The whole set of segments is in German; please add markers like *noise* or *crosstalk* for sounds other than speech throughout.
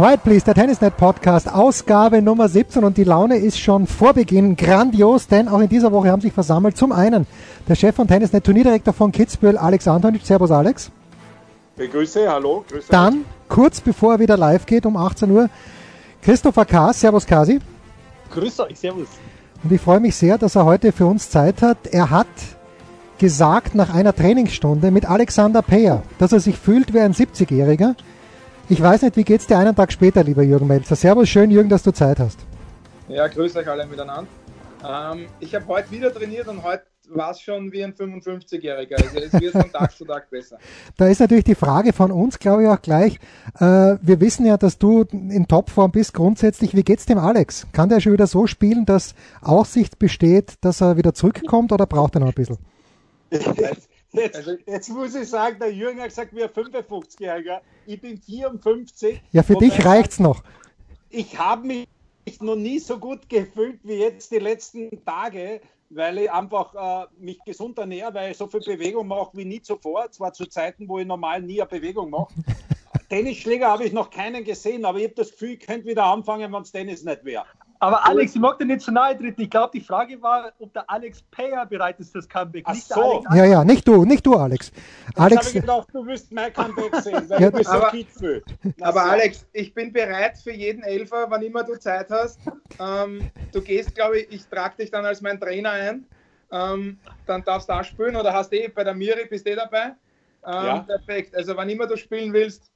Quiet Please, der Tennisnet Podcast, Ausgabe Nummer 17 und die Laune ist schon vor Beginn grandios, denn auch in dieser Woche haben sich versammelt zum einen der Chef von Tennisnet, Turnierdirektor von Kitzbühel, Alex Antonic. Servus Alex. Begrüße, hallo. Grüße Dann, kurz bevor er wieder live geht, um 18 Uhr, Christopher Kaas. Servus Kasi. Grüß euch, servus. Und ich freue mich sehr, dass er heute für uns Zeit hat. Er hat gesagt nach einer Trainingsstunde mit Alexander Peyer, dass er sich fühlt wie ein 70-Jähriger. Ich weiß nicht, wie geht's dir einen Tag später, lieber Jürgen Melzer? Servus, schön, Jürgen, dass du Zeit hast. Ja, grüß euch alle miteinander. Ähm, ich habe heute wieder trainiert und heute war es schon wie ein 55-Jähriger. Also es wird von Tag zu Tag besser. *laughs* Da ist natürlich die Frage von uns, glaube ich, auch gleich. Äh, wir wissen ja, dass du in Topform bist grundsätzlich. Wie geht's dem Alex? Kann der schon wieder so spielen, dass Aussicht besteht, dass er wieder zurückkommt oder braucht er noch ein bisschen? Jetzt, also, jetzt, muss ich sagen, der Jürgen hat gesagt, wir 55-Jähriger. Ich bin 54. Ja, für dich reicht's noch. Ich habe mich noch nie so gut gefühlt wie jetzt die letzten Tage, weil ich einfach äh, mich gesund ernähre, weil ich so viel Bewegung mache wie nie zuvor. Zwar zu Zeiten, wo ich normal nie eine Bewegung mache. *laughs* Tennisschläger habe ich noch keinen gesehen, aber ich habe das Gefühl, ich könnte wieder anfangen, wenn es Tennis nicht wäre. Aber Alex, ich mag dir nicht zu nahe treten. Ich glaube, die Frage war, ob der Alex Payer bereit ist fürs Comeback. Ach so. ja, ja, nicht du, nicht du, Alex. Alex ich habe gedacht, du wirst mein Comeback sehen, weil ja, du bist aber, so Aber Alex, ich bin bereit für jeden Elfer, wann immer du Zeit hast. Ähm, du gehst, glaube ich, ich trage dich dann als mein Trainer ein. Ähm, dann darfst du auch spielen oder hast eh bei der Miri, bist eh dabei. Ähm, ja. Perfekt. Also, wann immer du spielen willst,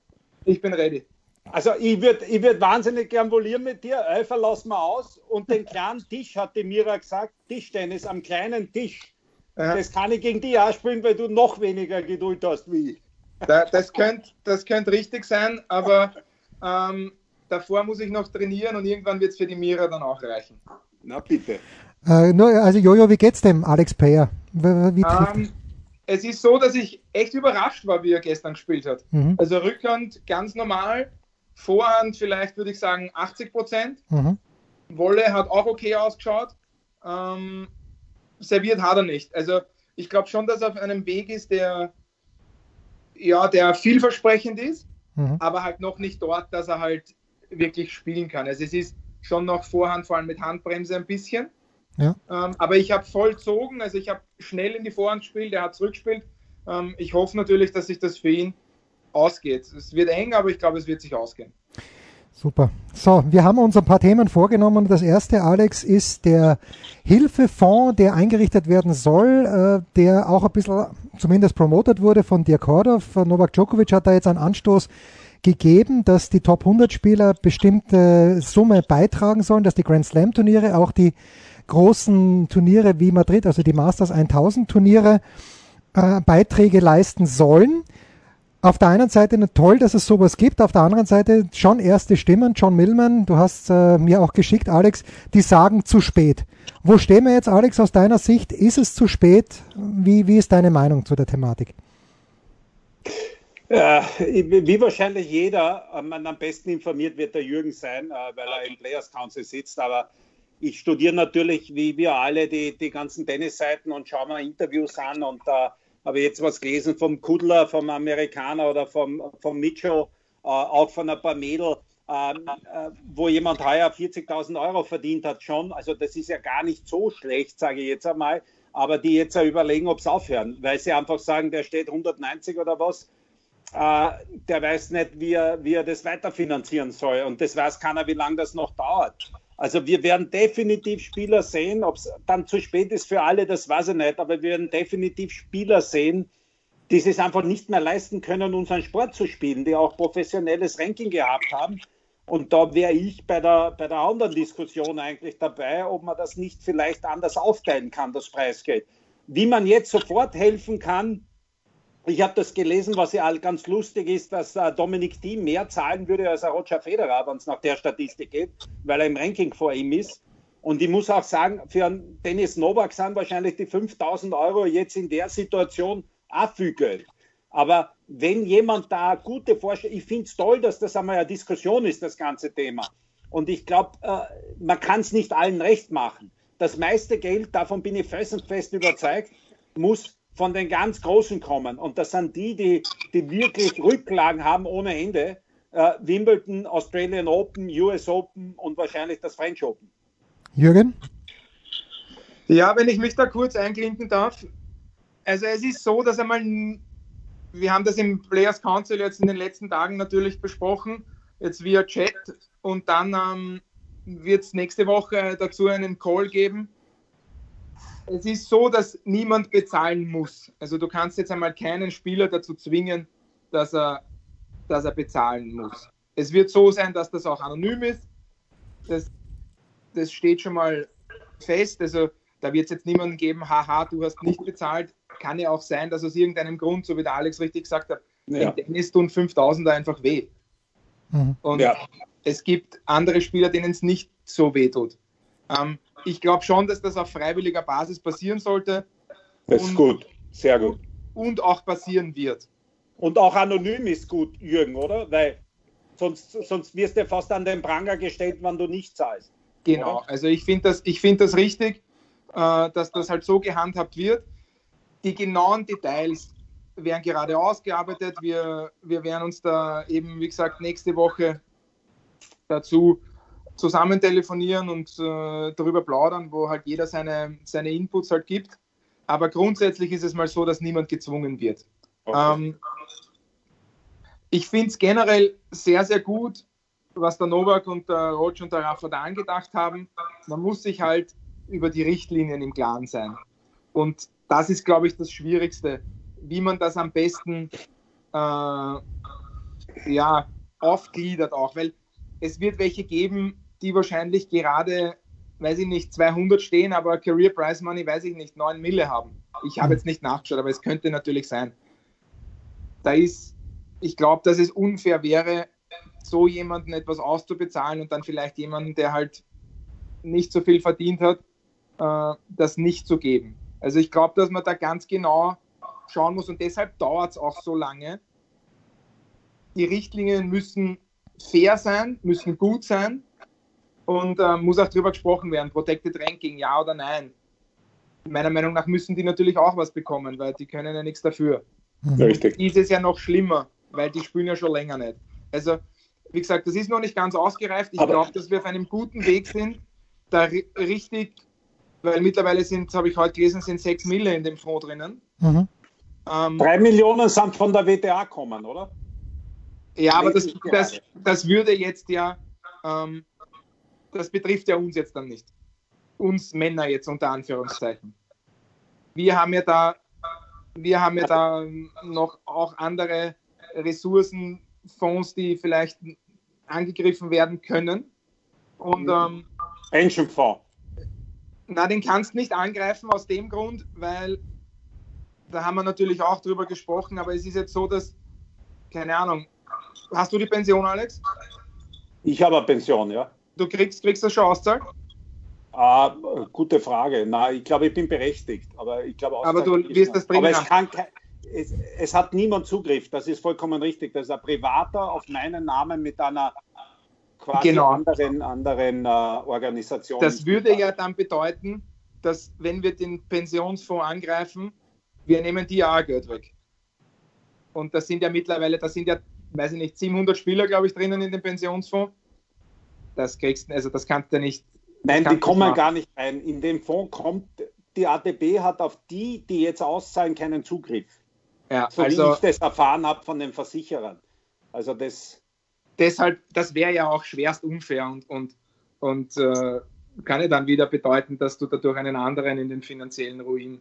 ich bin ready. Also ich würde ich würd wahnsinnig gern volieren mit dir. Elfer lass mal aus. Und den kleinen Tisch, hat die Mira gesagt, Tischtennis am kleinen Tisch. Ja. Das kann ich gegen dich auch spielen, weil du noch weniger Geduld hast wie ich. Da, das könnte das könnt richtig sein, aber ähm, davor muss ich noch trainieren und irgendwann wird es für die Mira dann auch reichen. Na bitte. Äh, nur, also Jojo, wie geht's dem Alex Payer? Ähm, es ist so, dass ich echt überrascht war, wie er gestern gespielt hat. Mhm. Also Rückhand ganz normal, Vorhand vielleicht würde ich sagen 80 Prozent. Mhm. Wolle hat auch okay ausgeschaut. Ähm, serviert hat er nicht. Also ich glaube schon, dass er auf einem Weg ist, der ja, der vielversprechend ist, mhm. aber halt noch nicht dort, dass er halt wirklich spielen kann. Also es ist schon noch Vorhand, vor allem mit Handbremse ein bisschen. Ja. Ähm, aber ich habe vollzogen, also ich habe schnell in die Vorhand gespielt, er hat zurückgespielt. Ähm, ich hoffe natürlich, dass sich das für ihn ausgeht. Es wird eng, aber ich glaube, es wird sich ausgehen. Super. So, wir haben uns ein paar Themen vorgenommen. Das erste, Alex, ist der Hilfefonds, der eingerichtet werden soll, äh, der auch ein bisschen zumindest promotet wurde von Dirk Hordorf. Novak Djokovic hat da jetzt einen Anstoß gegeben, dass die Top 100 Spieler bestimmte Summe beitragen sollen, dass die Grand Slam Turniere, auch die großen Turniere wie Madrid, also die Masters 1000 Turniere, äh, Beiträge leisten sollen auf der einen Seite toll, dass es sowas gibt, auf der anderen Seite schon erste Stimmen, John Millman, du hast äh, mir auch geschickt, Alex, die sagen zu spät. Wo stehen wir jetzt, Alex, aus deiner Sicht? Ist es zu spät? Wie, wie ist deine Meinung zu der Thematik? Äh, wie wahrscheinlich jeder, man am besten informiert wird der Jürgen sein, äh, weil er im Players Council sitzt, aber ich studiere natürlich, wie wir alle, die, die ganzen Tennisseiten und schaue mir Interviews an und äh, habe jetzt was gelesen vom Kudler, vom Amerikaner oder vom, vom Mitchell, äh, auch von ein paar Mädel, ähm, äh, wo jemand heuer 40.000 Euro verdient hat schon. Also das ist ja gar nicht so schlecht, sage ich jetzt einmal. Aber die jetzt überlegen, ob sie aufhören, weil sie einfach sagen, der steht 190 oder was. Äh, der weiß nicht, wie er, wie er das weiterfinanzieren soll. Und das weiß keiner, wie lange das noch dauert. Also wir werden definitiv Spieler sehen, ob es dann zu spät ist für alle, das weiß ich nicht, aber wir werden definitiv Spieler sehen, die es einfach nicht mehr leisten können, unseren Sport zu spielen, die auch professionelles Ranking gehabt haben. Und da wäre ich bei der, bei der anderen Diskussion eigentlich dabei, ob man das nicht vielleicht anders aufteilen kann, das Preisgeld. Wie man jetzt sofort helfen kann, ich habe das gelesen, was ja ganz lustig ist, dass äh, Dominik Thiem mehr zahlen würde als Roger Federer, wenn es nach der Statistik geht, weil er im Ranking vor ihm ist. Und ich muss auch sagen, für einen Dennis Novak sind wahrscheinlich die 5000 Euro jetzt in der Situation auch viel Geld. Aber wenn jemand da gute Vorstellungen, ich finde es toll, dass das einmal eine Diskussion ist, das ganze Thema. Und ich glaube, äh, man kann es nicht allen recht machen. Das meiste Geld, davon bin ich felsenfest überzeugt, muss von den ganz Großen kommen. Und das sind die, die, die wirklich Rücklagen haben ohne Ende. Äh, Wimbledon, Australian Open, US Open und wahrscheinlich das French Open. Jürgen? Ja, wenn ich mich da kurz einklinken darf. Also es ist so, dass einmal wir haben das im Players Council jetzt in den letzten Tagen natürlich besprochen, jetzt via Chat und dann ähm, wird es nächste Woche dazu einen Call geben. Es ist so, dass niemand bezahlen muss. Also du kannst jetzt einmal keinen Spieler dazu zwingen, dass er, dass er bezahlen muss. Es wird so sein, dass das auch anonym ist. Das, das steht schon mal fest. Also da wird es jetzt niemanden geben, haha, du hast nicht bezahlt, kann ja auch sein, dass aus irgendeinem Grund, so wie der Alex richtig gesagt hat, ja. Tennis tun 5000 einfach weh. Mhm. Und ja. es gibt andere Spieler, denen es nicht so weh tut. Ähm, ich glaube schon, dass das auf freiwilliger Basis passieren sollte. Das ist gut, sehr gut. Und auch passieren wird. Und auch anonym ist gut, Jürgen, oder? Weil sonst, sonst wirst du fast an den Pranger gestellt, wenn du nicht zahlst. Genau, oder? also ich finde das, find das richtig, äh, dass das halt so gehandhabt wird. Die genauen Details werden gerade ausgearbeitet. Wir, wir werden uns da eben, wie gesagt, nächste Woche dazu zusammen telefonieren und äh, darüber plaudern, wo halt jeder seine, seine Inputs halt gibt. Aber grundsätzlich ist es mal so, dass niemand gezwungen wird. Okay. Ähm, ich finde es generell sehr, sehr gut, was der Novak und der Roger und der Rafa da angedacht haben. Man muss sich halt über die Richtlinien im Klaren sein. Und das ist, glaube ich, das Schwierigste, wie man das am besten äh, ja, aufgliedert auch, weil es wird welche geben, die wahrscheinlich gerade, weiß ich nicht, 200 stehen, aber Career Price Money, weiß ich nicht, 9 Mille haben. Ich habe jetzt nicht nachgeschaut, aber es könnte natürlich sein. Da ist, ich glaube, dass es unfair wäre, so jemanden etwas auszubezahlen und dann vielleicht jemanden, der halt nicht so viel verdient hat, äh, das nicht zu geben. Also ich glaube, dass man da ganz genau schauen muss und deshalb dauert es auch so lange. Die Richtlinien müssen fair sein, müssen gut sein und äh, muss auch darüber gesprochen werden, Protected Ranking, ja oder nein. Meiner Meinung nach müssen die natürlich auch was bekommen, weil die können ja nichts dafür. Mhm. Richtig. Ist es ja noch schlimmer, weil die spielen ja schon länger nicht. Also, wie gesagt, das ist noch nicht ganz ausgereift. Ich glaube, dass wir auf einem guten Weg sind, da richtig weil mittlerweile sind, habe ich heute gelesen, sind 6 Mille in dem Fonds drinnen. Mhm. Ähm, Drei Millionen sind von der WTA kommen, oder? Ja, aber das, das, das würde jetzt ja, ähm, das betrifft ja uns jetzt dann nicht. Uns Männer jetzt unter Anführungszeichen. Wir haben ja da, wir haben ja da noch auch andere Ressourcen, Fonds, die vielleicht angegriffen werden können. Und ähm, Pensionfonds. Na, den kannst nicht angreifen aus dem Grund, weil da haben wir natürlich auch drüber gesprochen, aber es ist jetzt so, dass, keine Ahnung, hast du die Pension, Alex? Ich habe eine Pension, ja. Du kriegst, kriegst das schon auszahlt? Ah, gute Frage. Na, ich glaube, ich bin berechtigt, aber ich glaube Aber du wirst das bringen. Aber es, kann, es, es, hat niemand Zugriff, das ist vollkommen richtig. Das ist ein Privater auf meinen Namen mit einer quasi genau. anderen, anderen äh, Organisationen. Das würde ja dann bedeuten, dass wenn wir den Pensionsfonds angreifen, wir nehmen die auch Geld weg. Und das sind ja mittlerweile, das sind ja, weiß ich nicht, 700 Spieler, glaube ich, drinnen in dem Pensionsfonds. Das kriegst also das kannst du nicht. Nein, die kommen machen. gar nicht rein. In dem Fonds kommt, die ATB hat auf die, die jetzt auszahlen, keinen Zugriff. Ja, so also, wie ich das erfahren habe von den Versicherern. Also das deshalb, das wäre ja auch schwerst unfair und, und, und äh, kann ja dann wieder bedeuten, dass du dadurch einen anderen in den finanziellen Ruin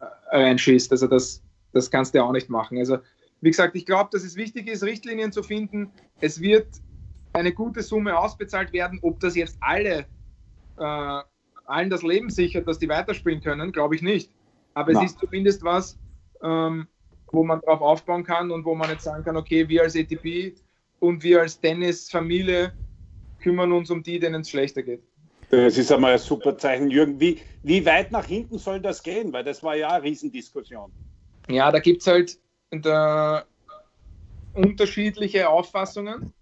äh, reinschießt. Also das, das kannst du ja auch nicht machen. Also wie gesagt, ich glaube, dass es wichtig ist, Richtlinien zu finden. Es wird eine gute Summe ausbezahlt werden. Ob das jetzt alle, äh, allen das Leben sichert, dass die weiterspielen können, glaube ich nicht. Aber Na. es ist zumindest was, ähm, wo man drauf aufbauen kann und wo man jetzt sagen kann, okay, wir als ATP und wir als Tennis-Familie kümmern uns um die, denen es schlechter geht. Das ist einmal ein super Zeichen, Jürgen. Wie, wie weit nach hinten soll das gehen? Weil das war ja eine Riesendiskussion. Ja, da gibt es halt unterschiedliche Auffassungen.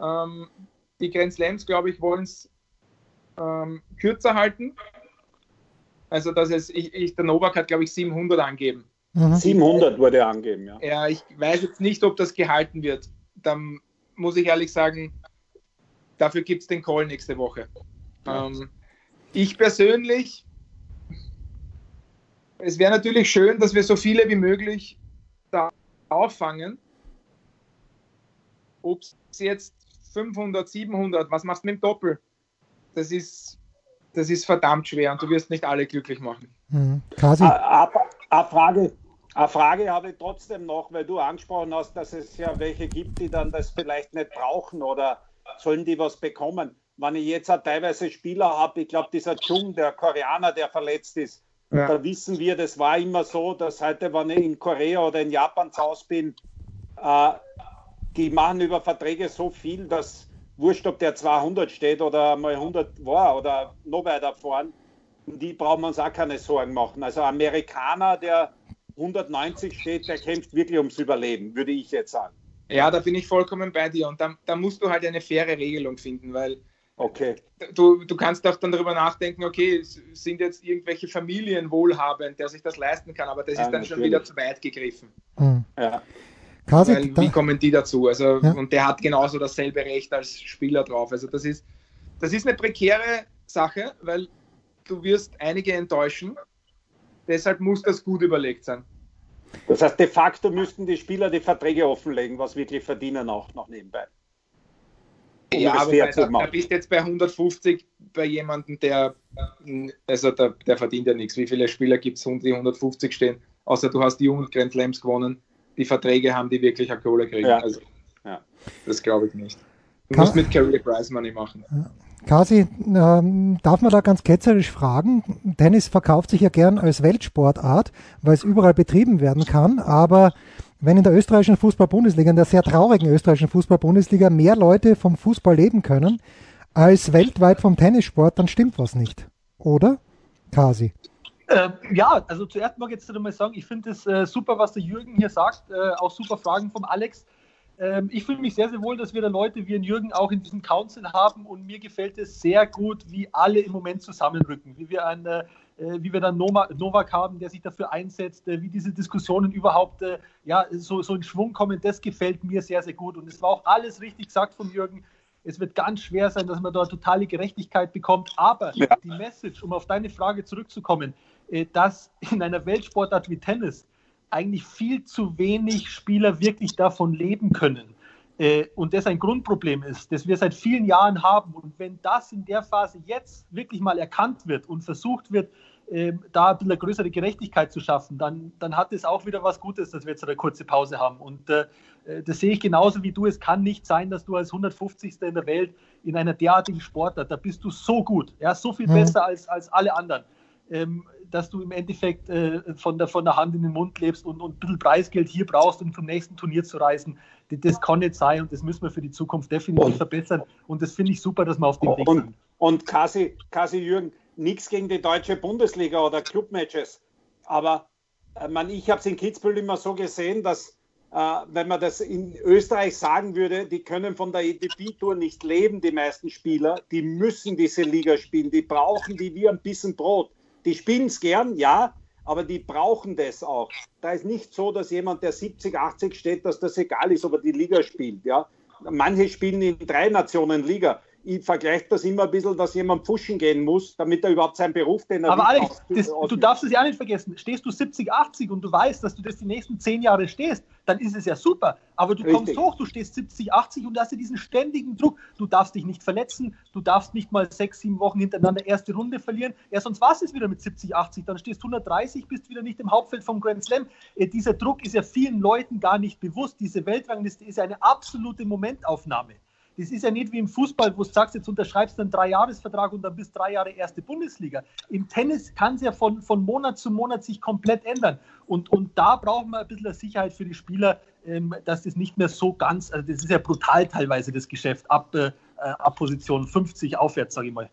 Ähm, die Grand Slams, glaube ich, wollen es ähm, kürzer halten. Also, dass es, ich, ich, der Novak hat, glaube ich, 700 angeben. Mhm. 700 wurde angeben, ja. Ja, ich weiß jetzt nicht, ob das gehalten wird. Dann muss ich ehrlich sagen, dafür gibt es den Call nächste Woche. Ähm, ich persönlich, es wäre natürlich schön, dass wir so viele wie möglich da auffangen. Ob es jetzt 500, 700, was machst du mit dem Doppel? Das ist, das ist verdammt schwer und du wirst nicht alle glücklich machen. Mhm. Eine Frage, eine Frage habe ich trotzdem noch, weil du angesprochen hast, dass es ja welche gibt, die dann das vielleicht nicht brauchen oder sollen die was bekommen wenn ich jetzt auch teilweise Spieler habe, ich glaube, dieser Chung, der Koreaner, der verletzt ist, ja. da wissen wir, das war immer so, dass heute, wenn ich in Korea oder in Japan zu Hause bin, äh, die machen über Verträge so viel, dass wurscht, ob der 200 steht oder mal 100 war oder noch weiter vorn, die brauchen wir uns auch keine Sorgen machen. Also Amerikaner, der 190 steht, der kämpft wirklich ums Überleben, würde ich jetzt sagen. Ja, da bin ich vollkommen bei dir und da, da musst du halt eine faire Regelung finden, weil Okay. Du, du kannst auch dann darüber nachdenken, okay, sind jetzt irgendwelche Familien wohlhabend, der sich das leisten kann, aber das ja, ist dann natürlich. schon wieder zu weit gegriffen. Mhm. Ja. Kasi, Weil, wie kommen die dazu? Also, ja. Und der hat genauso dasselbe Recht als Spieler drauf. Also das ist, das ist eine prekäre Sache, weil du wirst einige enttäuschen. Deshalb muss das gut überlegt sein. Das heißt, de facto müssten die Spieler die Verträge offenlegen, was wirklich verdienen auch noch nebenbei um ja, aber bei, da, da bist jetzt bei 150 bei jemandem, der, also der, der verdient ja nichts. Wie viele Spieler gibt es, die 150 stehen? Außer du hast die Jugend Grand Slams gewonnen, die Verträge haben, die wirklich eine Kohle kriegen. Ja. Also, ja. Das glaube ich nicht. Du musst mit Career Price Money machen. Kasi, ähm, darf man da ganz ketzerisch fragen? Tennis verkauft sich ja gern als Weltsportart, weil es überall betrieben werden kann, aber wenn in der österreichischen Fußball-Bundesliga, in der sehr traurigen österreichischen Fußball-Bundesliga, mehr Leute vom Fußball leben können als weltweit vom Tennissport, dann stimmt was nicht. Oder? Kasi. Äh, ja, also zuerst ich jetzt einmal sagen, ich finde es äh, super, was der Jürgen hier sagt, äh, auch super Fragen vom Alex. Ähm, ich fühle mich sehr, sehr wohl, dass wir da Leute wie den Jürgen auch in diesem Council haben und mir gefällt es sehr gut, wie alle im Moment zusammenrücken, wie wir eine äh, wie wir dann Novak haben, der sich dafür einsetzt, äh, wie diese Diskussionen überhaupt äh, ja, so, so in Schwung kommen, das gefällt mir sehr, sehr gut. Und es war auch alles richtig gesagt von Jürgen. Es wird ganz schwer sein, dass man da totale Gerechtigkeit bekommt. Aber ja. die Message, um auf deine Frage zurückzukommen, dass in einer Weltsportart wie Tennis eigentlich viel zu wenig Spieler wirklich davon leben können. Und das ein Grundproblem ist, das wir seit vielen Jahren haben. Und wenn das in der Phase jetzt wirklich mal erkannt wird und versucht wird, ähm, da ein bisschen größere Gerechtigkeit zu schaffen, dann, dann hat es auch wieder was Gutes, dass wir jetzt eine kurze Pause haben. Und äh, äh das sehe ich genauso wie du. Es kann nicht sein, dass du als 150. in der Welt in einer derartigen Sportart, da bist du so gut, ja, so viel mhm. besser als, als alle anderen, ähm, dass du im Endeffekt äh, von, der, von der Hand in den Mund lebst und, und ein bisschen Preisgeld hier brauchst, um zum nächsten Turnier zu reisen. Das, das kann nicht sein und das müssen wir für die Zukunft definitiv und, verbessern. Und das finde ich super, dass wir auf dem Weg sind. Und Kasi, Kasi Jürgen, nichts gegen die deutsche Bundesliga oder Clubmatches. Aber äh, man, ich habe es in Kitzbühel immer so gesehen, dass äh, wenn man das in Österreich sagen würde, die können von der EDP-Tour nicht leben, die meisten Spieler, die müssen diese Liga spielen, die brauchen die wie ein bisschen Brot. Die spielen es gern, ja, aber die brauchen das auch. Da ist nicht so, dass jemand, der 70, 80 steht, dass das egal ist, ob er die Liga spielt. Ja. Manche spielen in drei Nationen Liga ich vergleiche das immer ein bisschen, dass jemand pushen gehen muss, damit er überhaupt seinen Beruf, den er Aber Alex, das, du darfst es ja nicht vergessen. Stehst du 70, 80 und du weißt, dass du das die nächsten zehn Jahre stehst, dann ist es ja super. Aber du Richtig. kommst hoch, du stehst 70, 80 und hast ja diesen ständigen Druck. Du darfst dich nicht verletzen, du darfst nicht mal sechs, sieben Wochen hintereinander erste Runde verlieren. Ja, sonst war es wieder mit 70, 80. Dann stehst du 130, bist wieder nicht im Hauptfeld vom Grand Slam. Äh, dieser Druck ist ja vielen Leuten gar nicht bewusst. Diese Weltrangliste ist ja eine absolute Momentaufnahme. Das ist ja nicht wie im Fußball, wo du sagst, jetzt unterschreibst du einen Dreijahresvertrag und dann bist drei Jahre erste Bundesliga. Im Tennis kann es ja von, von Monat zu Monat sich komplett ändern. Und, und da brauchen wir ein bisschen Sicherheit für die Spieler, ähm, dass das nicht mehr so ganz, also das ist ja brutal teilweise das Geschäft, ab, äh, ab Position 50 aufwärts, sage ich mal.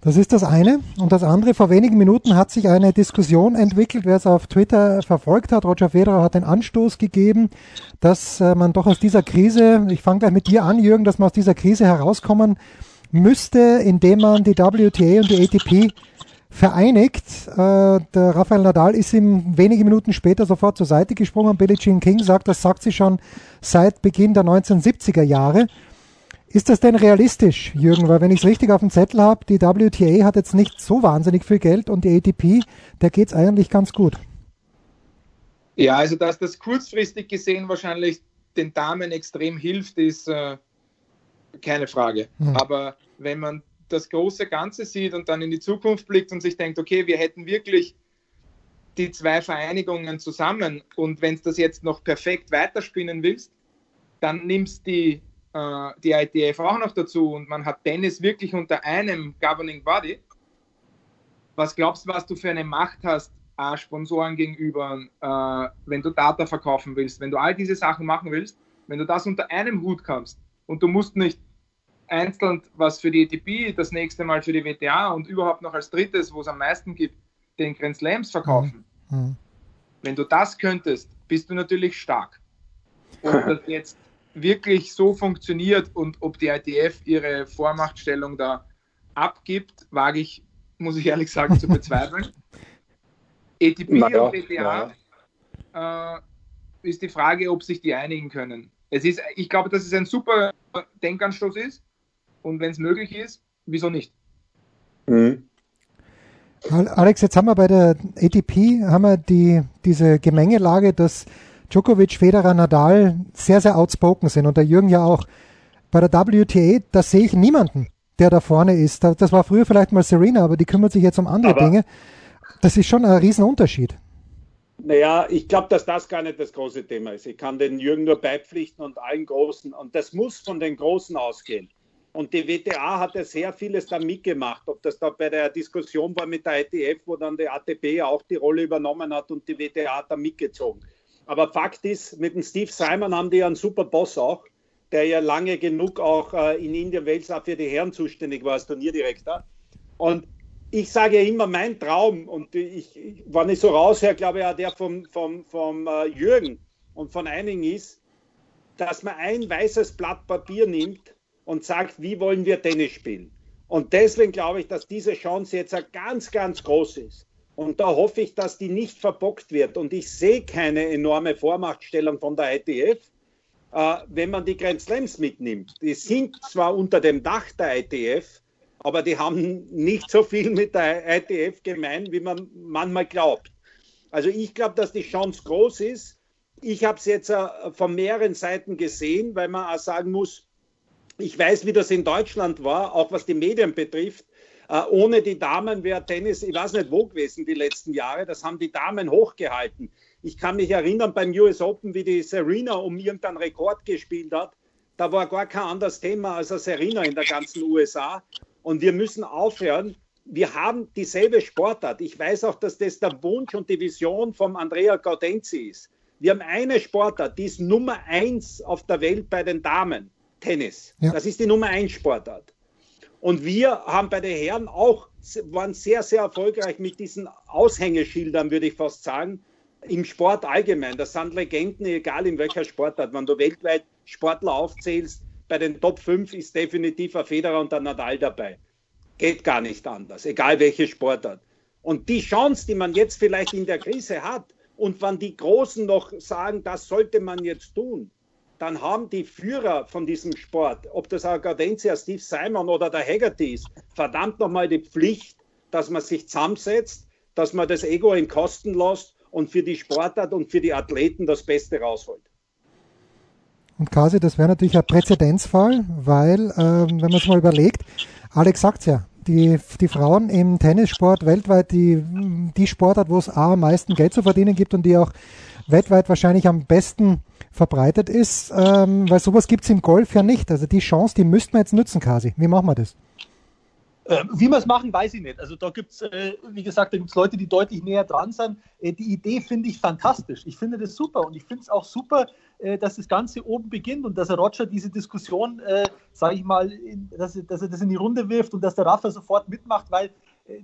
Das ist das eine. Und das andere, vor wenigen Minuten hat sich eine Diskussion entwickelt, wer es auf Twitter verfolgt hat. Roger Federer hat den Anstoß gegeben, dass äh, man doch aus dieser Krise, ich fange gleich mit dir an, Jürgen, dass man aus dieser Krise herauskommen müsste, indem man die WTA und die ATP vereinigt. Äh, der Rafael Nadal ist ihm wenige Minuten später sofort zur Seite gesprungen. Billie Jean King sagt, das sagt sie schon seit Beginn der 1970er Jahre. Ist das denn realistisch, Jürgen? Weil wenn ich es richtig auf dem Zettel habe, die WTA hat jetzt nicht so wahnsinnig viel Geld und die ATP, da geht es eigentlich ganz gut. Ja, also dass das kurzfristig gesehen wahrscheinlich den Damen extrem hilft, ist äh, keine Frage. Hm. Aber wenn man das große Ganze sieht und dann in die Zukunft blickt und sich denkt, okay, wir hätten wirklich die zwei Vereinigungen zusammen und wenn du das jetzt noch perfekt weiterspinnen willst, dann nimmst die äh, die ITF auch noch dazu und man hat Tennis wirklich unter einem Governing Body. Was glaubst du, was du für eine Macht hast, äh, Sponsoren gegenüber, äh, wenn du Data verkaufen willst, wenn du all diese Sachen machen willst, wenn du das unter einem Hut kannst und du musst nicht einzeln was für die ATP, das nächste Mal für die WTA und überhaupt noch als drittes, wo es am meisten gibt, den Grand Slams verkaufen. Mhm. mhm. Wenn du das könntest, bist du natürlich stark. Und *laughs* das jetzt wirklich so funktioniert und ob die ITF ihre Vormachtstellung da abgibt, wage ich, muss ich ehrlich sagen, zu bezweifeln. *laughs* ATP ja, und WTA ja. äh, ist die Frage, ob sich die einigen können. Es ist, ich glaube, dass es ein super Denkanstoß ist und wenn es möglich ist, wieso nicht? Mhm. Alex, jetzt haben wir bei der ATP haben wir die, diese Gemengelage, dass Djokovic, Federer, Nadal sehr, sehr outspoken sind und der Jürgen ja auch. Bei der WTA, da sehe ich niemanden, der da vorne ist. Das war früher vielleicht mal Serena, aber die kümmert sich jetzt um andere aber Dinge. Das ist schon ein Riesenunterschied. Naja, ich glaube, dass das gar nicht das große Thema ist. Ich kann den Jürgen nur beipflichten und allen Großen. Und das muss von den Großen ausgehen. Und die WTA hat ja sehr vieles da mitgemacht. Ob das da bei der Diskussion war mit der ITF, wo dann die ATP auch die Rolle übernommen hat und die WTA hat da mitgezogen. Aber Fakt ist, mit dem Steve Simon haben die einen super Boss auch, der ja lange genug auch äh, in Indien Wales auch für die Herren zuständig war als Turnierdirektor. Und ich sage ja immer, mein Traum, und ich, wenn ich so raushöre, glaube ich auch der vom, vom, vom äh, Jürgen und von einigen ist, dass man ein weißes Blatt Papier nimmt und sagt, wie wollen wir Tennis spielen. Und deswegen glaube ich, dass diese Chance jetzt ganz, ganz groß ist. Und da hoffe ich, dass die nicht verbockt wird. Und ich sehe keine enorme Vormachtstellung von der ITF, äh, wenn man die Grand Slams mitnimmt. Die sind zwar unter dem Dach der ITF, aber die haben nicht so viel mit der ITF gemein, wie man manchmal glaubt. Also ich glaube, dass die Chance groß ist. Ich habe es jetzt äh, von mehreren Seiten gesehen, weil man auch sagen muss, ich weiß, wie das in Deutschland war, auch was die Medien betrifft. Äh, ohne die Damen wäre Tennis, ich weiß nicht wo gewesen die letzten Jahre. Das haben die Damen hochgehalten. Ich kann mich erinnern beim US Open, wie die Serena um irgendeinen Rekord gespielt hat. Da war gar kein anderes Thema als eine Serena in der ganzen USA. Und wir müssen aufhören. Wir haben dieselbe Sportart. Ich weiß auch, dass das der Wunsch und die Vision von Andrea Gaudenzi ist. Wir haben eine Sportart, die ist Nummer eins auf der Welt bei den Damen. Tennis. Ja. Das ist die Nummer eins Sportart. Und wir haben bei den Herren auch, waren sehr, sehr erfolgreich mit diesen Aushängeschildern, würde ich fast sagen, im Sport allgemein. Das sind Legenden, egal in welcher Sportart. Wenn du weltweit Sportler aufzählst, bei den Top 5 ist definitiv ein Federer und ein Nadal dabei. Geht gar nicht anders, egal welche Sportart. Und die Chance, die man jetzt vielleicht in der Krise hat, und wenn die Großen noch sagen, das sollte man jetzt tun, dann haben die Führer von diesem Sport, ob das auch Gaudentia, Steve Simon oder der Haggerty ist, verdammt nochmal die Pflicht, dass man sich zusammensetzt, dass man das Ego in Kosten lässt und für die Sportart und für die Athleten das Beste rausholt. Und quasi, das wäre natürlich ein Präzedenzfall, weil, ähm, wenn man es mal überlegt, Alex sagt ja, die, die Frauen im Tennissport weltweit die, die Sportart, wo es am meisten Geld zu verdienen gibt und die auch weltweit wahrscheinlich am besten verbreitet ist, ähm, weil sowas gibt es im Golf ja nicht. Also die Chance, die müssten wir jetzt nutzen, Kasi. Wie machen wir das? Äh, wie wir es machen, weiß ich nicht. Also da gibt es, äh, wie gesagt, da gibt es Leute, die deutlich näher dran sind. Äh, die Idee finde ich fantastisch. Ich finde das super und ich finde es auch super, dass das Ganze oben beginnt und dass er Roger diese Diskussion, sage ich mal, dass, er, dass, er, das in die Runde wirft und dass der Rafa sofort mitmacht, weil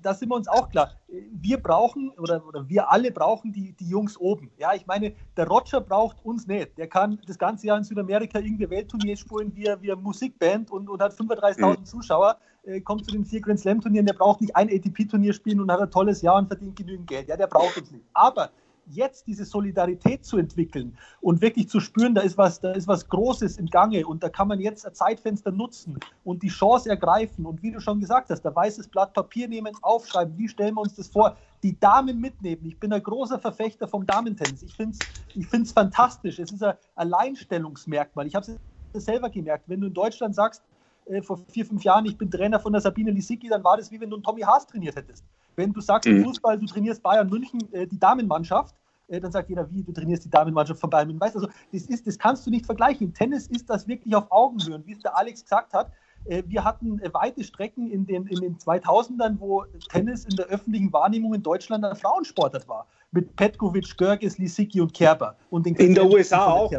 da sind wir uns auch klar. Wir brauchen oder, oder wir alle brauchen die, die Jungs oben. Ja, ich meine, der Roger braucht uns nicht. Der kann das ganze Jahr in Südamerika irgendwie Weltturnier spielen wie, wie eine Musikband und, und hat 35.000 mhm. Zuschauer, äh, kommt zu den vier Grand Slam Turnieren. Der braucht nicht ein ATP-Turnier spielen und hat ein tolles Jahr und verdient genügend Geld. Ja, der braucht uns nicht. Aber jetzt diese Solidarität zu entwickeln und wirklich zu spüren, da ist was, da ist was Großes im Gange und da kann man jetzt ein Zeitfenster nutzen und die Chance ergreifen und wie du schon gesagt hast, ein weißes Blatt Papier nehmen, aufschreiben, wie stellen wir uns das vor, die Damen mitnehmen. Ich bin ein großer Verfechter vom Damentennis. Ich finde es ich find's fantastisch. Es ist ein Alleinstellungsmerkmal. Ich habe es selber gemerkt. Wenn du in Deutschland sagst, äh, vor vier, fünf Jahren, ich bin Trainer von der Sabine Lisicki, dann war das wie wenn du einen Tommy Haas trainiert hättest. Wenn du sagst im mhm. Fußball, du trainierst Bayern München, äh, die Damenmannschaft, äh, dann sagt jeder, wie, du trainierst die Damenmannschaft von Bayern München. Weißt also, das, ist, das kannst du nicht vergleichen. Im Tennis ist das wirklich auf Augenhöhe. Und wie es der Alex gesagt hat, äh, wir hatten äh, weite Strecken in den, in den 2000ern, wo Tennis in der öffentlichen Wahrnehmung in Deutschland ein Frauensportart war. Mit Petkovic, Görges, Lisicki und Kerber. Und den in der USA auch.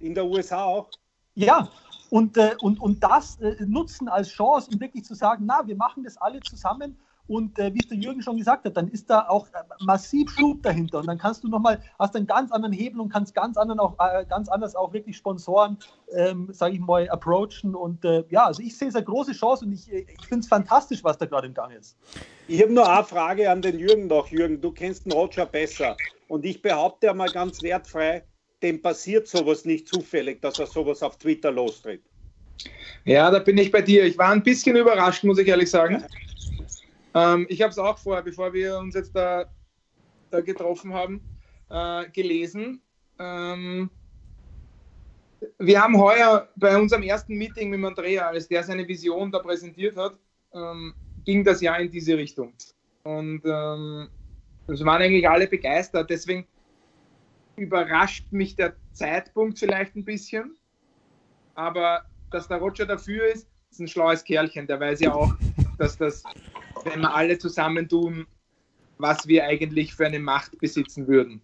In der USA auch. Ja, und, äh, und, und das äh, nutzen als Chance, um wirklich zu sagen, na, wir machen das alle zusammen und äh, wie es der Jürgen schon gesagt hat, dann ist da auch äh, massiv Schub dahinter. Und dann kannst du nochmal, hast einen ganz anderen Hebel und kannst ganz, anderen auch, äh, ganz anders auch wirklich Sponsoren, ähm, sage ich mal, approachen. Und äh, ja, also ich sehe es eine große Chance und ich, äh, ich finde es fantastisch, was da gerade im Gang ist. Ich habe nur eine Frage an den Jürgen noch. Jürgen, du kennst den Roger besser. Und ich behaupte einmal ganz wertfrei, dem passiert sowas nicht zufällig, dass er sowas auf Twitter lostritt. Ja, da bin ich bei dir. Ich war ein bisschen überrascht, muss ich ehrlich sagen. Ähm, ich habe es auch vorher, bevor wir uns jetzt da, da getroffen haben, äh, gelesen. Ähm, wir haben heuer bei unserem ersten Meeting mit Andrea, als der seine Vision da präsentiert hat, ähm, ging das ja in diese Richtung. Und ähm, es waren eigentlich alle begeistert. Deswegen überrascht mich der Zeitpunkt vielleicht ein bisschen. Aber dass der Roger dafür ist, ist ein schlaues Kerlchen. Der weiß ja auch, dass das wenn wir alle zusammentun, was wir eigentlich für eine Macht besitzen würden.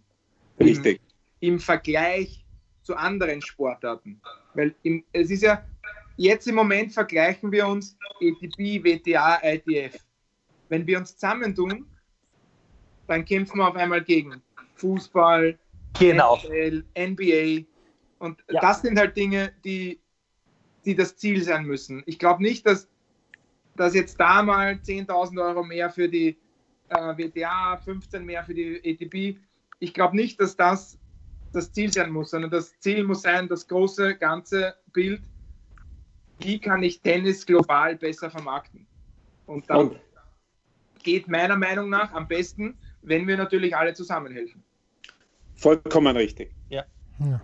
Richtig. Im, im Vergleich zu anderen Sportarten. Weil im, es ist ja, jetzt im Moment vergleichen wir uns ATP, WTA, ITF. Wenn wir uns zusammentun, dann kämpfen wir auf einmal gegen Fußball, genau. NFL, NBA. Und ja. das sind halt Dinge, die, die das Ziel sein müssen. Ich glaube nicht, dass dass jetzt da mal 10.000 Euro mehr für die äh, WTA, 15 mehr für die ATP. Ich glaube nicht, dass das das Ziel sein muss, sondern das Ziel muss sein, das große ganze Bild, wie kann ich Tennis global besser vermarkten. Und dann Und. geht meiner Meinung nach am besten, wenn wir natürlich alle zusammenhelfen. Vollkommen richtig. Ja. ja.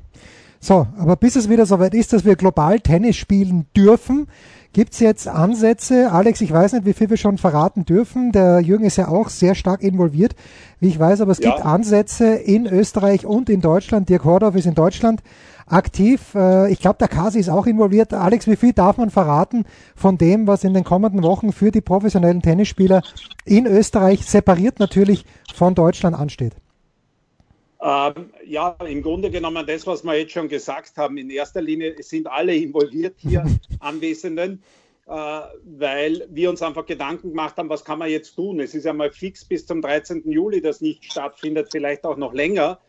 So, aber bis es wieder soweit ist, dass wir global Tennis spielen dürfen, Gibt es jetzt Ansätze, Alex, ich weiß nicht, wie viel wir schon verraten dürfen, der Jürgen ist ja auch sehr stark involviert, wie ich weiß, aber es ja. gibt Ansätze in Österreich und in Deutschland, Dirk Hordorf ist in Deutschland aktiv, äh, ich glaube, der Kasi ist auch involviert. Alex, wie viel darf man verraten von dem, was in den kommenden Wochen für die professionellen Tennisspieler in Österreich separiert natürlich von Deutschland ansteht? Ähm, ja, im Grunde genommen das, was wir jetzt schon gesagt haben. In erster Linie sind alle involviert hier *laughs* Anwesenden, äh, weil wir uns einfach Gedanken gemacht haben, was kann man jetzt tun? Es ist ja mal fix bis zum 13. Juli, das nicht stattfindet, vielleicht auch noch länger.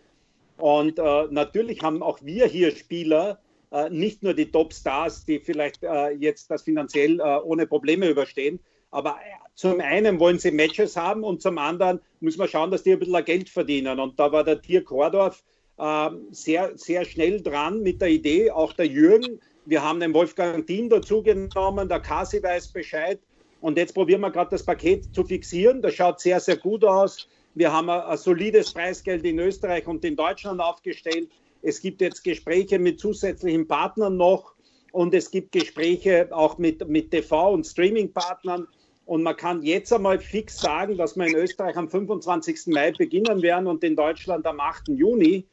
Und äh, natürlich haben auch wir hier Spieler, äh, nicht nur die Top-Stars, die vielleicht äh, jetzt das finanziell äh, ohne Probleme überstehen, aber zum einen wollen sie Matches haben und zum anderen müssen wir schauen, dass die ein bisschen Geld verdienen. Und da war der Tier Kordorf äh, sehr, sehr schnell dran mit der Idee, auch der Jürgen. Wir haben den Wolfgang Dien dazu genommen, der Kasi weiß Bescheid. Und jetzt probieren wir gerade das Paket zu fixieren. Das schaut sehr, sehr gut aus. Wir haben ein, ein solides Preisgeld in Österreich und in Deutschland aufgestellt. Es gibt jetzt Gespräche mit zusätzlichen Partnern noch und es gibt Gespräche auch mit, mit TV- und Streaming-Partnern. Und man kann jetzt einmal fix sagen, dass wir in Österreich am 25. Mai beginnen werden und in Deutschland am 8. Juni.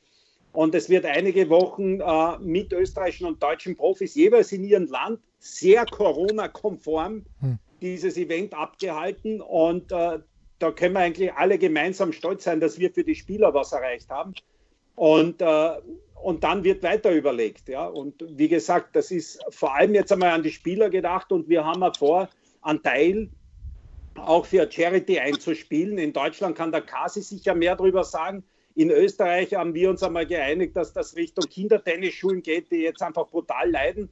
Und es wird einige Wochen äh, mit österreichischen und deutschen Profis jeweils in ihrem Land sehr Corona-konform hm. dieses Event abgehalten. Und äh, da können wir eigentlich alle gemeinsam stolz sein, dass wir für die Spieler was erreicht haben. Und, äh, und dann wird weiter überlegt. Ja? Und wie gesagt, das ist vor allem jetzt einmal an die Spieler gedacht und wir haben vor, einen Teil auch für Charity einzuspielen. In Deutschland kann der Kasi sicher mehr darüber sagen. In Österreich haben wir uns einmal geeinigt, dass das Richtung Kindertennisschulen geht, die jetzt einfach brutal leiden.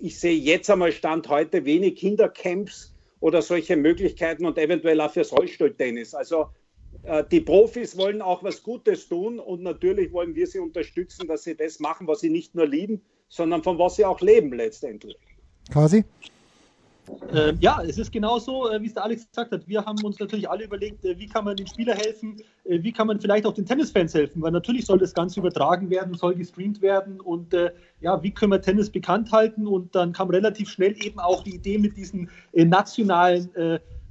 Ich sehe jetzt einmal Stand heute wenig Kindercamps oder solche Möglichkeiten und eventuell auch fürs Rollstuhltennis. Also äh, die Profis wollen auch was Gutes tun und natürlich wollen wir sie unterstützen, dass sie das machen, was sie nicht nur lieben, sondern von was sie auch leben letztendlich. Quasi. Äh, ja, es ist genauso, äh, wie es der Alex gesagt hat. Wir haben uns natürlich alle überlegt, äh, wie kann man den Spieler helfen, äh, wie kann man vielleicht auch den Tennisfans helfen, weil natürlich soll das Ganze übertragen werden, soll gestreamt werden. Und äh, ja, wie können wir Tennis bekannt halten? Und dann kam relativ schnell eben auch die Idee mit diesen äh, nationalen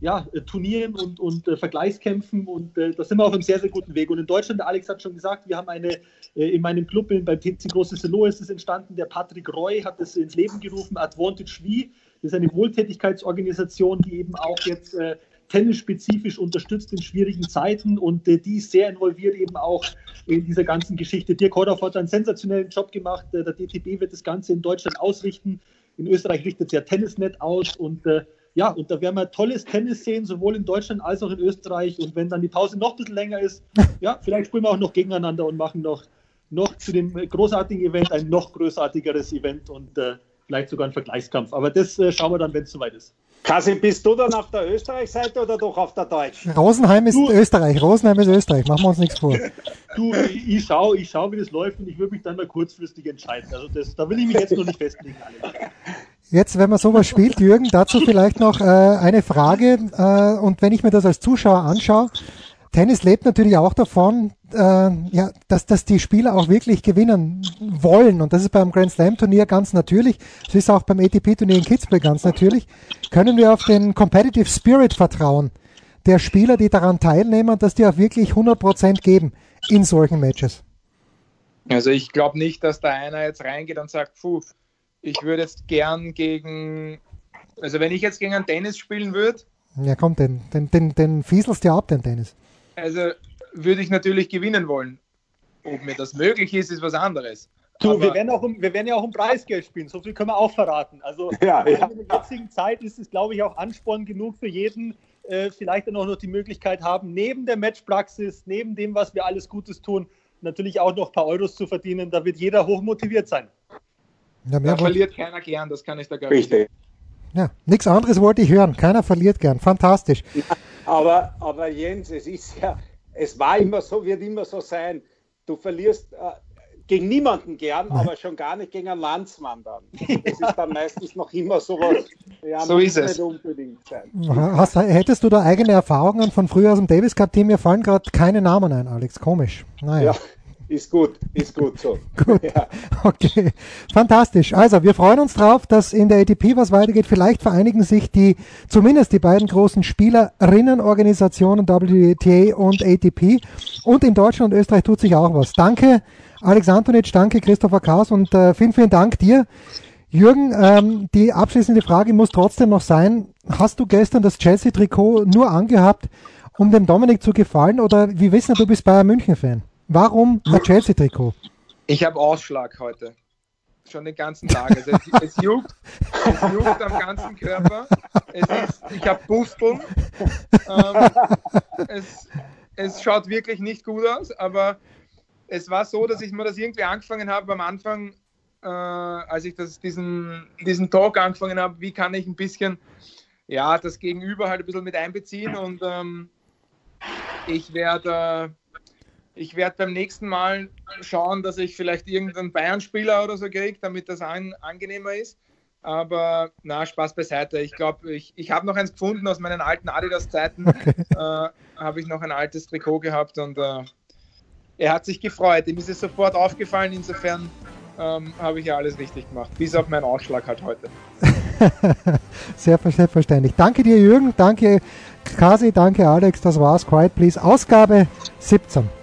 ja, Turnieren und, und Vergleichskämpfen. Und da sind wir auf einem sehr, sehr guten Weg. Und in Deutschland, der Alex hat schon gesagt, wir haben eine, in meinem Club beim TC Große Selo ist es entstanden, der Patrick Roy hat es ins Leben gerufen, Advantage V das ist eine Wohltätigkeitsorganisation, die eben auch jetzt äh, tennisspezifisch unterstützt in schwierigen Zeiten und äh, die ist sehr involviert eben auch in dieser ganzen Geschichte. Dirk Hordauf hat einen sensationellen Job gemacht. Äh, der DTB wird das Ganze in Deutschland ausrichten. In Österreich richtet ja Tennisnet aus und äh, ja, und da werden wir tolles Tennis sehen, sowohl in Deutschland als auch in Österreich. Und wenn dann die Pause noch ein bisschen länger ist, *laughs* ja, vielleicht spielen wir auch noch gegeneinander und machen noch, noch zu dem großartigen Event ein noch großartigeres Event. Und äh, vielleicht sogar ein Vergleichskampf. Aber das äh, schauen wir dann, wenn es soweit ist. Kasim, bist du dann auf der Österreich-Seite oder doch auf der deutschen? Rosenheim ist du, Österreich. Rosenheim ist Österreich. Machen wir uns nichts vor. *laughs* Du, ich, ich schaue, ich schau, wie das läuft und ich würde mich dann mal kurzfristig entscheiden. Also das, da will ich mich jetzt noch nicht festlegen. Jetzt, wenn man sowas spielt, Jürgen, dazu vielleicht noch äh, eine Frage. Äh, und wenn ich mir das als Zuschauer anschaue, Tennis lebt natürlich auch davon, äh, ja, dass, dass die Spieler auch wirklich gewinnen wollen. Und das ist beim Grand Slam Turnier ganz natürlich. Das ist auch beim ATP Turnier in Kitzbühel ganz natürlich. Können wir auf den Competitive Spirit vertrauen der Spieler, die daran teilnehmen, dass die auch wirklich 100% geben in solchen Matches? Also ich glaube nicht, dass da einer jetzt reingeht und sagt, puh, ich würde jetzt gern gegen, also wenn ich jetzt gegen einen Tennis spielen würde. Ja komm, den, den, den, den fieselst du ja ab, den Tennis. Also würde ich natürlich gewinnen wollen. Ob mir das möglich ist, ist was anderes. Du, wir werden, auch um, wir werden ja auch um Preisgeld spielen, so viel können wir auch verraten. Also *laughs* ja, ja. in der jetzigen Zeit ist es, glaube ich, auch Ansporn genug für jeden, äh, vielleicht dann auch noch die Möglichkeit haben, neben der Matchpraxis, neben dem, was wir alles Gutes tun, natürlich auch noch ein paar Euros zu verdienen. Da wird jeder hochmotiviert sein. Ja, da verliert keiner gern, das kann ich da gar nicht. Richtig. Ja, nichts anderes wollte ich hören. Keiner verliert gern. Fantastisch. Ja, aber, aber Jens, es ist ja, es war immer so, wird immer so sein. Du verlierst äh, gegen niemanden gern, aber schon gar nicht gegen einen Landsmann dann. Das ist dann meistens noch immer sowas. Ja, so ist es. Hast, hättest du da eigene Erfahrungen von früher aus dem Davis Cup Team? Mir fallen gerade keine Namen ein, Alex. Komisch. Naja. Ja. Ist gut, ist gut so. *laughs* gut, ja. okay, fantastisch. Also wir freuen uns drauf, dass in der ATP was weitergeht. Vielleicht vereinigen sich die, zumindest die beiden großen Spielerinnenorganisationen WTA und ATP. Und in Deutschland und Österreich tut sich auch was. Danke, Alex Antonic, danke, Christopher Kaas und äh, vielen, vielen Dank dir. Jürgen, ähm, die abschließende Frage muss trotzdem noch sein, hast du gestern das Chelsea-Trikot nur angehabt, um dem Dominik zu gefallen oder wie wissen du bist Bayern München-Fan? Warum ein Chelsea-Trikot? Ich habe Ausschlag heute. Schon den ganzen Tag. Also es, es, juckt, es juckt am ganzen Körper. Ist, ich habe Pusteln. Ähm, es, es schaut wirklich nicht gut aus, aber es war so, dass ich mir das irgendwie angefangen habe am Anfang, äh, als ich das, diesen, diesen Talk angefangen habe, wie kann ich ein bisschen ja, das Gegenüber halt ein bisschen mit einbeziehen und ähm, ich werde ich werde beim nächsten Mal schauen, dass ich vielleicht irgendeinen Bayern-Spieler oder so kriege, damit das an, angenehmer ist. Aber na, Spaß beiseite. Ich glaube, ich, ich habe noch eins gefunden aus meinen alten Adidas-Zeiten. *laughs* Okay. Äh, habe ich noch ein altes Trikot gehabt und äh, er hat sich gefreut. Ihm ist es sofort aufgefallen. Insofern ähm, habe ich ja alles richtig gemacht. Bis auf meinen Ausschlag halt heute. *laughs* Sehr selbstverständlich. Danke dir, Jürgen. Danke, Kasi. Danke, Alex. Das war's. Quiet Please. Ausgabe 17.